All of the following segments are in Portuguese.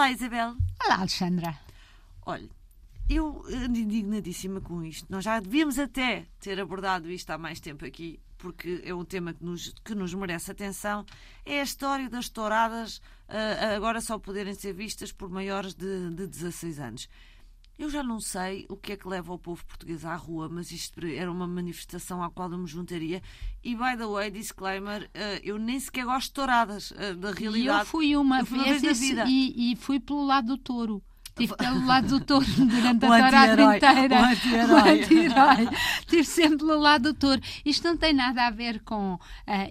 Olá, Isabel. Olá, Alexandra. Olha, eu ando indignadíssima com isto. Nós já devíamos até ter abordado isto há mais tempo aqui, porque é um tema que nos, que nos merece atenção. É a história das touradas uh, agora só poderem ser vistas por maiores de, de 16 anos. Eu já não sei o que é que leva o povo português à rua, mas isto era uma manifestação à qual eu me juntaria. E, by the way, disclaimer, uh, eu nem sequer gosto de touradas, uh, da realidade. E eu fui uma, eu fui uma vez, vez e, e fui pelo lado do touro. Estive pelo lado do touro durante a tourada inteira. O anti-herói. Anti Estive sempre pelo lado do touro. Isto não tem nada a ver com. Uh,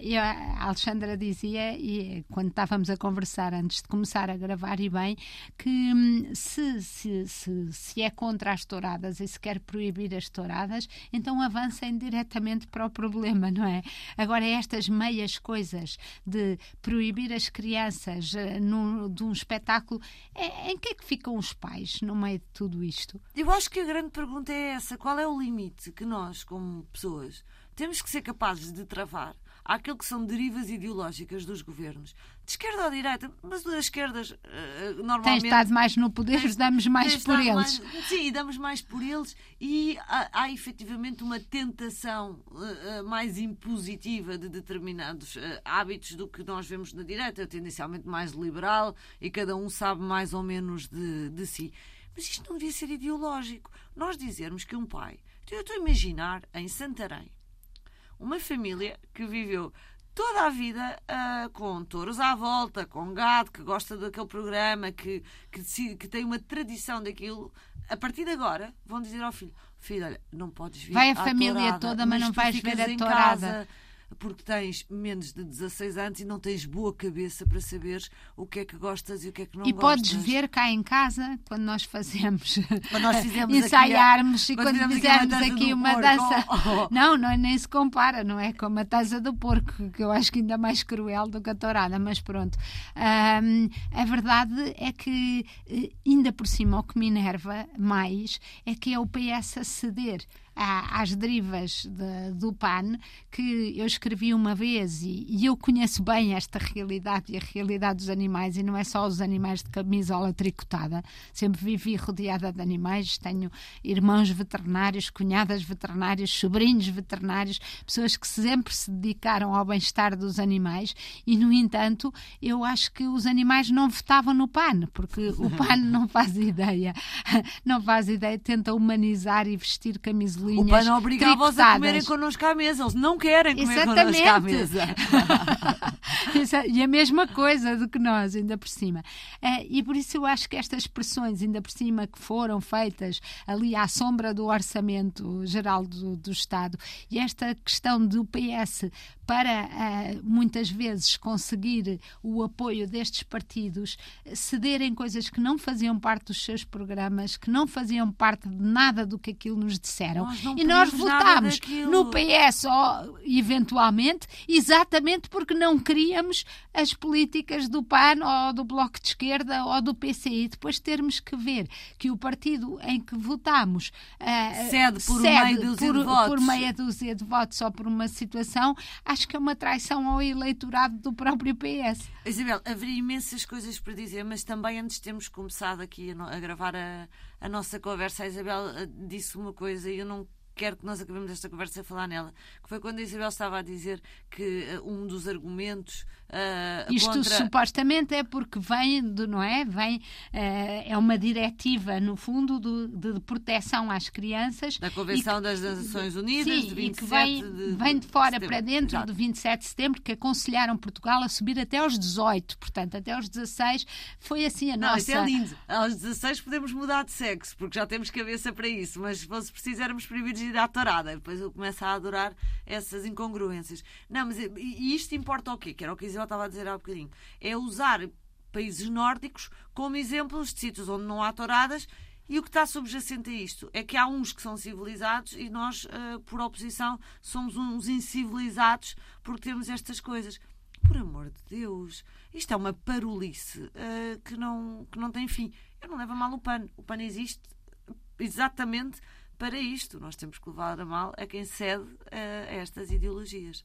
eu, a Alexandra dizia, e quando estávamos a conversar antes de começar a gravar, e bem, que hum, se, se, se, se é contra as touradas e se quer proibir as touradas, então avancem diretamente para o problema, não é? Agora, estas meias coisas de proibir as crianças uh, no, de um espetáculo, é, em que é que ficam os pais no meio de tudo isto? Eu acho que a grande pergunta é essa: qual é o limite que nós, como pessoas, temos que ser capazes de travar àquilo que são derivas ideológicas dos governos, de esquerda ou direita, mas das esquerdas, uh, normalmente. Tem estado mais no poder, tens, damos mais por eles. Mais, sim, damos mais por eles e há, há efetivamente uma tentação uh, mais impositiva de determinados uh, hábitos do que nós vemos na direita, tendencialmente mais liberal e cada um sabe mais ou menos de, de si. Mas isto não devia ser ideológico. Nós dizermos que um pai. Eu estou a imaginar em Santarém uma família que viveu toda a vida uh, com touros à volta, com gado, que gosta daquele programa, que, que, que, tem uma tradição daquilo. A partir de agora, vão dizer ao filho: Filho, olha, não podes vir. Vai a família tourada, toda, mas, mas não vais ver a tourada. Casa, porque tens menos de 16 anos e não tens boa cabeça para saberes o que é que gostas e o que é que não e gostas. E podes ver cá em casa quando nós fazemos quando nós fizemos ensaiarmos aqui, e quando fizermos aqui uma, aqui uma dança. Oh. Não, não, nem se compara, não é? Com a taça do porco, que eu acho que ainda mais cruel do que a tourada, mas pronto. A verdade é que, eh, ainda por cima, o que me enerva mais é que é o PS a ceder às derivas de, do PAN, que eu escrevi uma vez e, e, eu conheço bem esta realidade e a realidade dos animais, e não é só os animais de camisola tricotada. Sempre vivi rodeada de animais, tenho irmãos veterinários, cunhadas veterinárias, sobrinhos veterinários, pessoas que sempre se dedicaram ao bem-estar dos animais, e no entanto, eu acho que os animais não votavam no PAN, porque o PAN não faz ideia, não faz ideia, tenta humanizar e vestir o PAN obrigava-os a comerem connosco à mesa. Eles não querem comer Exatamente. connosco à mesa. e a mesma coisa do que nós, ainda por cima. Eh, e por isso eu acho que estas expressões, ainda por cima, que foram feitas ali à sombra do Orçamento Geral do, do Estado, e esta questão do PS para uh, muitas vezes conseguir o apoio destes partidos, cederem coisas que não faziam parte dos seus programas, que não faziam parte de nada do que aquilo nos disseram. Nós e nós votámos no PS, eventualmente, exatamente porque não queríamos as políticas do PAN ou do Bloco de Esquerda ou do PCI. Depois termos que ver que o partido em que votámos uh, cede por cede meia dúzia por, de votos. por meia dúzia de votos ou por uma situação, acho que é uma traição ao eleitorado do próprio PS. Isabel, haveria imensas coisas para dizer, mas também antes de termos começado aqui a gravar a, a, nossa conversa, a Isabel eh, disse uma coisa e eu não quero que nós acabemos esta conversa a falar nela, que foi quando a Isabel estava a dizer que uh, um dos argumentos uh, Isto contra... supostamente é porque vem, do, não é? Vem, uh, é uma diretiva, no fundo, do, de, de, proteção às crianças. Da Convenção que, das Nações Unidas, sim, de 27 e que vem, de, vem de fora de para dentro Exato. do 27 de setembro, que aconselharam Portugal a subir até aos 18, portanto, até aos 16 foi assim a não, nossa... Isso é lindo. Aos 16 podemos mudar de sexo, porque já temos cabeça para isso, mas se precisarmos proibidos de ir à torada, depois eu começo a adorar essas incongruências. Não, mas e isto importa o quê? Que era o que Isabel estava a dizer há bocadinho. É usar países nórdicos como exemplos de sítios onde não há touradas e o que está subjacente a isto é que há uns que são civilizados e nós, uh, por oposição, somos uns incivilizados porque temos estas coisas. Por amor de Deus, isto é uma parolice uh, que, não, que não tem fim. Eu não levo a mal o pano. O pano existe exatamente para isto. Nós temos que levar a mal a quem cede a estas ideologias.